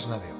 Bernabéu.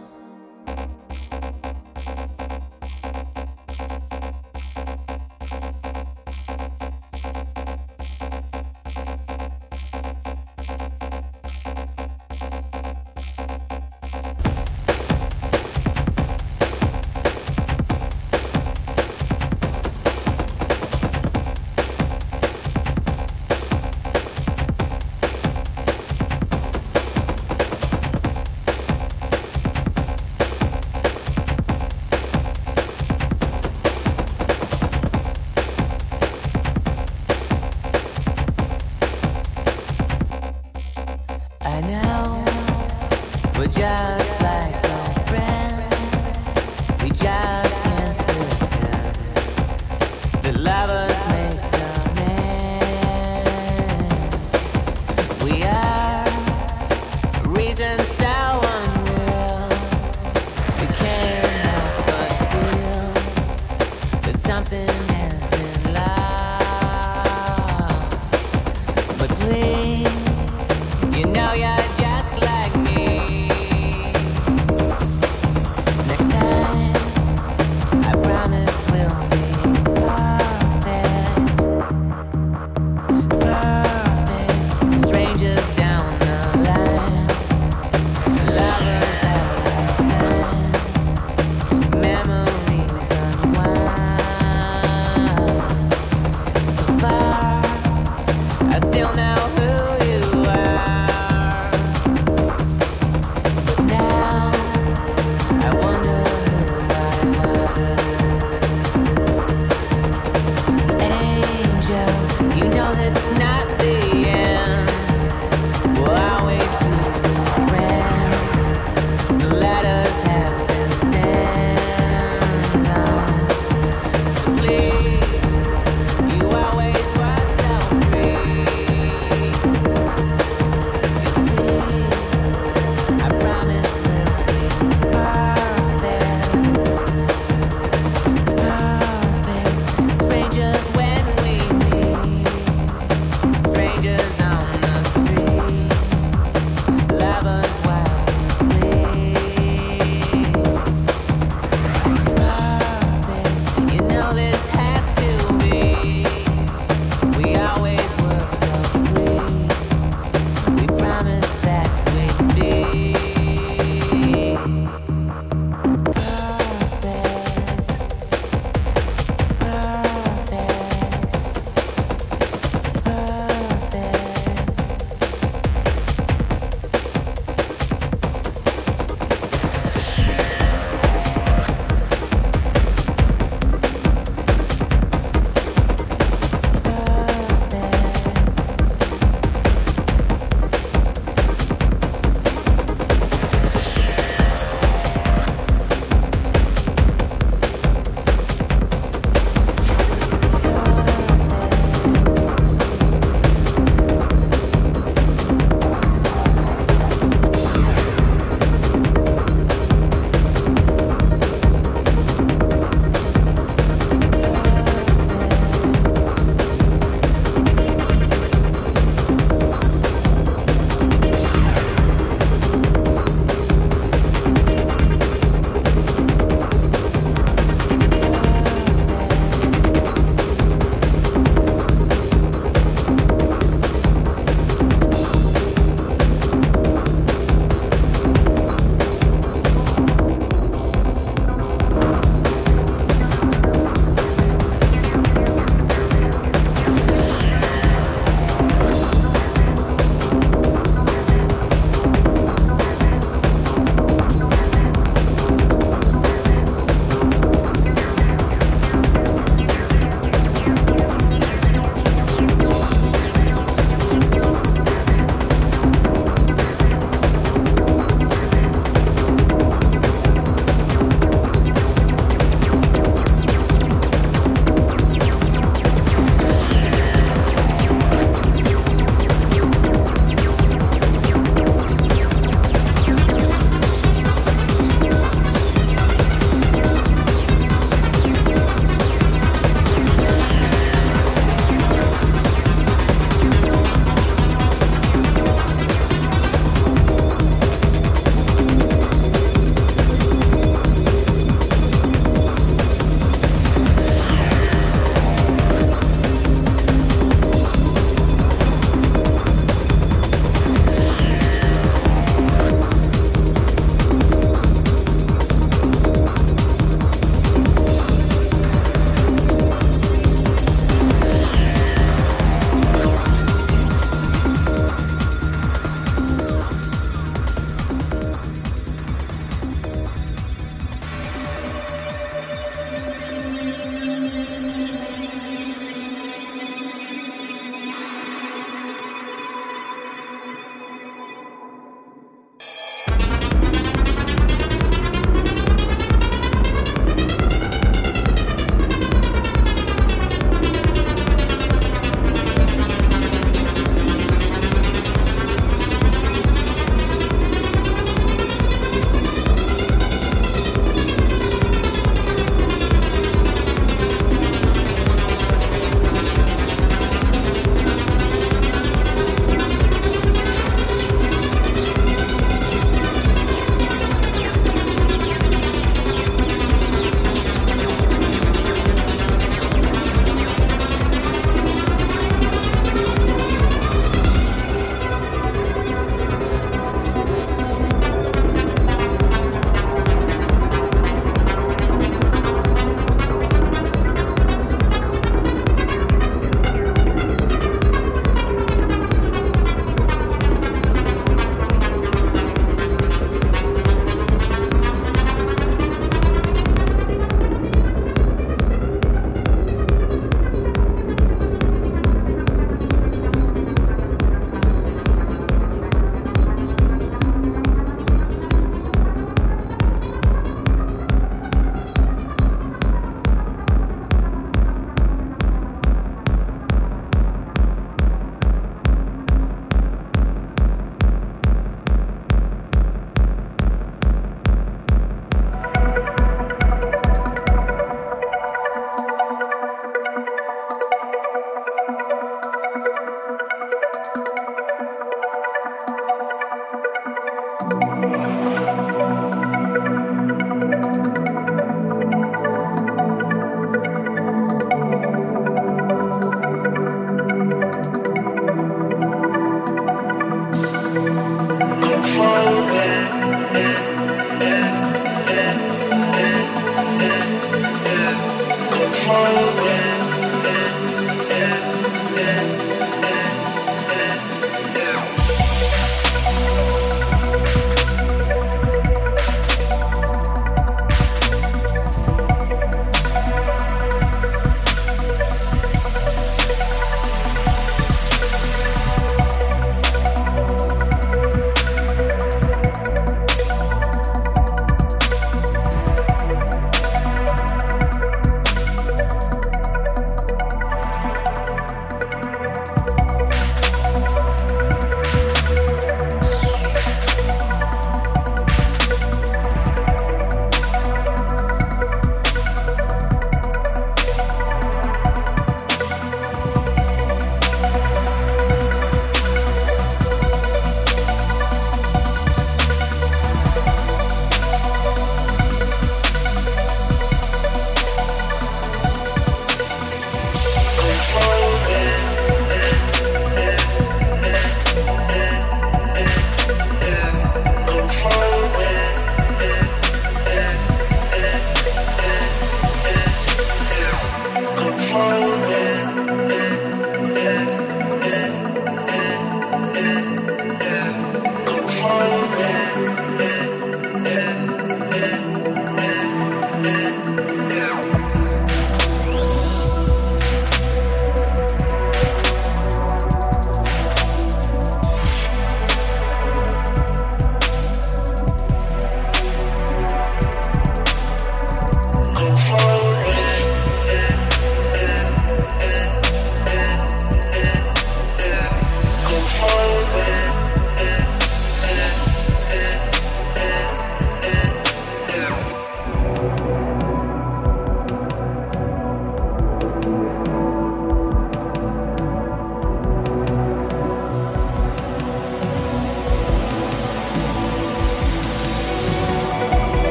all.